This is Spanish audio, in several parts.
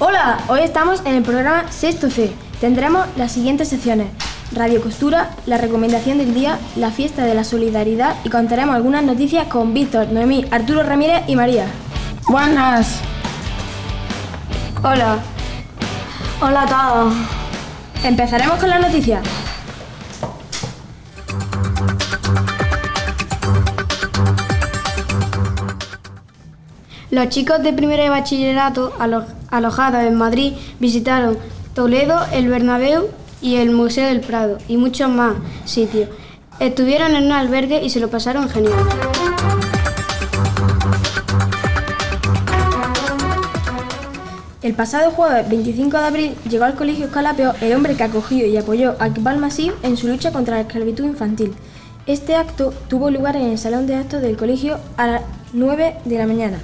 Hola, hoy estamos en el programa Sexto C. Tendremos las siguientes secciones. Radio Costura, la recomendación del día, la fiesta de la solidaridad y contaremos algunas noticias con Víctor, Noemí, Arturo Ramírez y María. Buenas. Hola. Hola a todos. Empezaremos con las noticias. Los chicos de primero de bachillerato alo- alojados en Madrid visitaron Toledo, el Bernabéu y el Museo del Prado y muchos más sitios. Estuvieron en un albergue y se lo pasaron genial. El pasado jueves 25 de abril llegó al Colegio Escalapio el hombre que acogió y apoyó a Iqbal Masif en su lucha contra la esclavitud infantil. Este acto tuvo lugar en el salón de actos del colegio a las 9 de la mañana.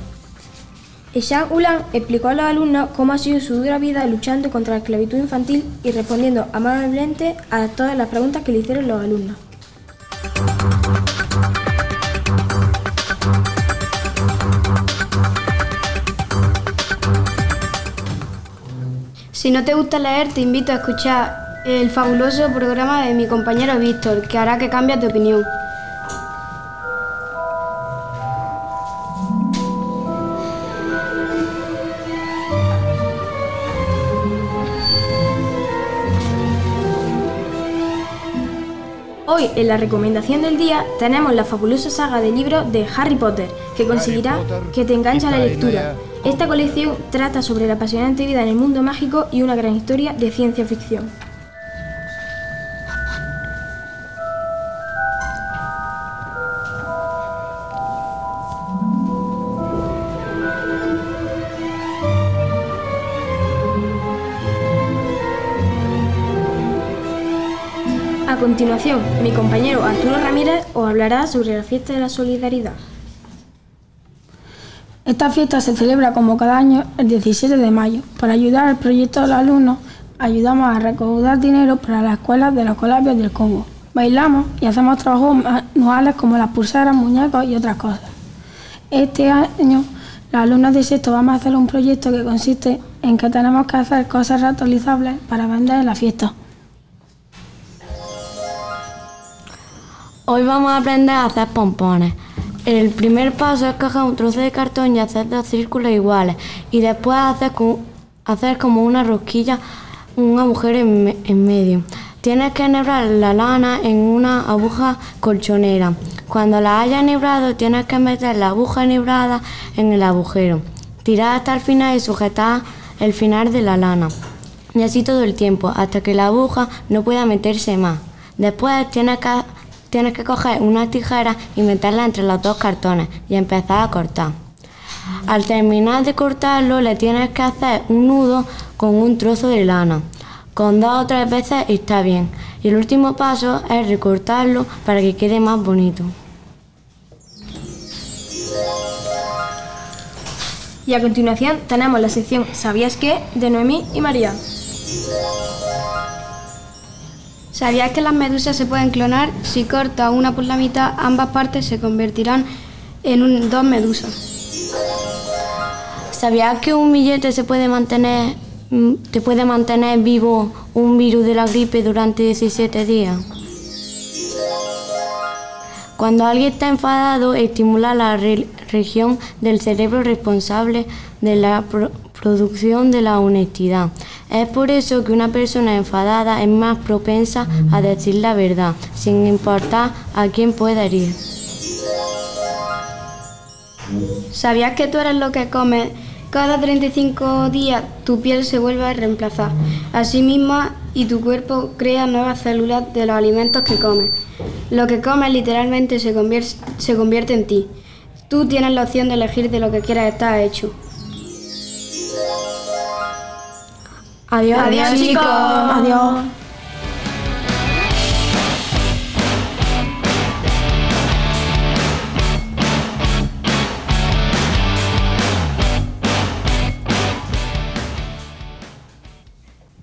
Eshan Ulan explicó a los alumnos cómo ha sido su dura vida luchando contra la esclavitud infantil y respondiendo amablemente a todas las preguntas que le hicieron los alumnos. Si no te gusta leer, te invito a escuchar el fabuloso programa de mi compañero Víctor, que hará que cambies de opinión. Hoy, en la recomendación del día, tenemos la fabulosa saga de libros de Harry Potter, que conseguirá que te enganche a la lectura. Esta colección trata sobre la apasionante vida en el mundo mágico y una gran historia de ciencia ficción. Continuación, mi compañero Arturo Ramírez os hablará sobre la fiesta de la solidaridad. Esta fiesta se celebra como cada año el 17 de mayo. Para ayudar al proyecto de los alumnos, ayudamos a recaudar dinero para las escuelas de los colabios del Congo. Bailamos y hacemos trabajos manuales como las pulseras, muñecos y otras cosas. Este año, los alumnos de sexto vamos a hacer un proyecto que consiste en que tenemos que hacer cosas reutilizables para vender en la fiesta. Hoy vamos a aprender a hacer pompones. El primer paso es coger un trozo de cartón y hacer dos círculos iguales. Y después hacer, como una rosquilla, un agujero en, en medio. Tienes que enhebrar la lana en una aguja colchonera. Cuando la hayas enhebrado, tienes que meter la aguja enhebrada en el agujero. Tirar hasta el final y sujetar el final de la lana. Y así todo el tiempo, hasta que la aguja no pueda meterse más. Después tienes que, tienes que coger una tijera y meterla entre los dos cartones y empezar a cortar. Al terminar de cortarlo, le tienes que hacer un nudo con un trozo de lana. Con dos o tres veces está bien. Y el último paso es recortarlo para que quede más bonito. Y a continuación tenemos la sección ¿Sabías qué? de Noemí y María. ¿Sabías que las medusas se pueden clonar? Si cortas una por la mitad, ambas partes se convertirán en un- dos medusas. ¿Sabías que un billete se puede mantener, mm, te puede mantener vivo un virus de la gripe durante 17 días? Cuando alguien está enfadado, estimula la re- región del cerebro responsable de la pro- producción de la honestidad. Es por eso que una persona enfadada es más propensa a decir la verdad, sin importar a quién pueda herir. ¿Sabías que tú eres lo que comes? Cada 35 días tu piel se vuelve a reemplazar a y tu cuerpo crea nuevas células de los alimentos que comes. Lo que comes literalmente se convierte, se convierte en ti. Tú tienes la opción de elegir de lo que quieras estar hecho. 阿里阿里阿里哥，阿里哦。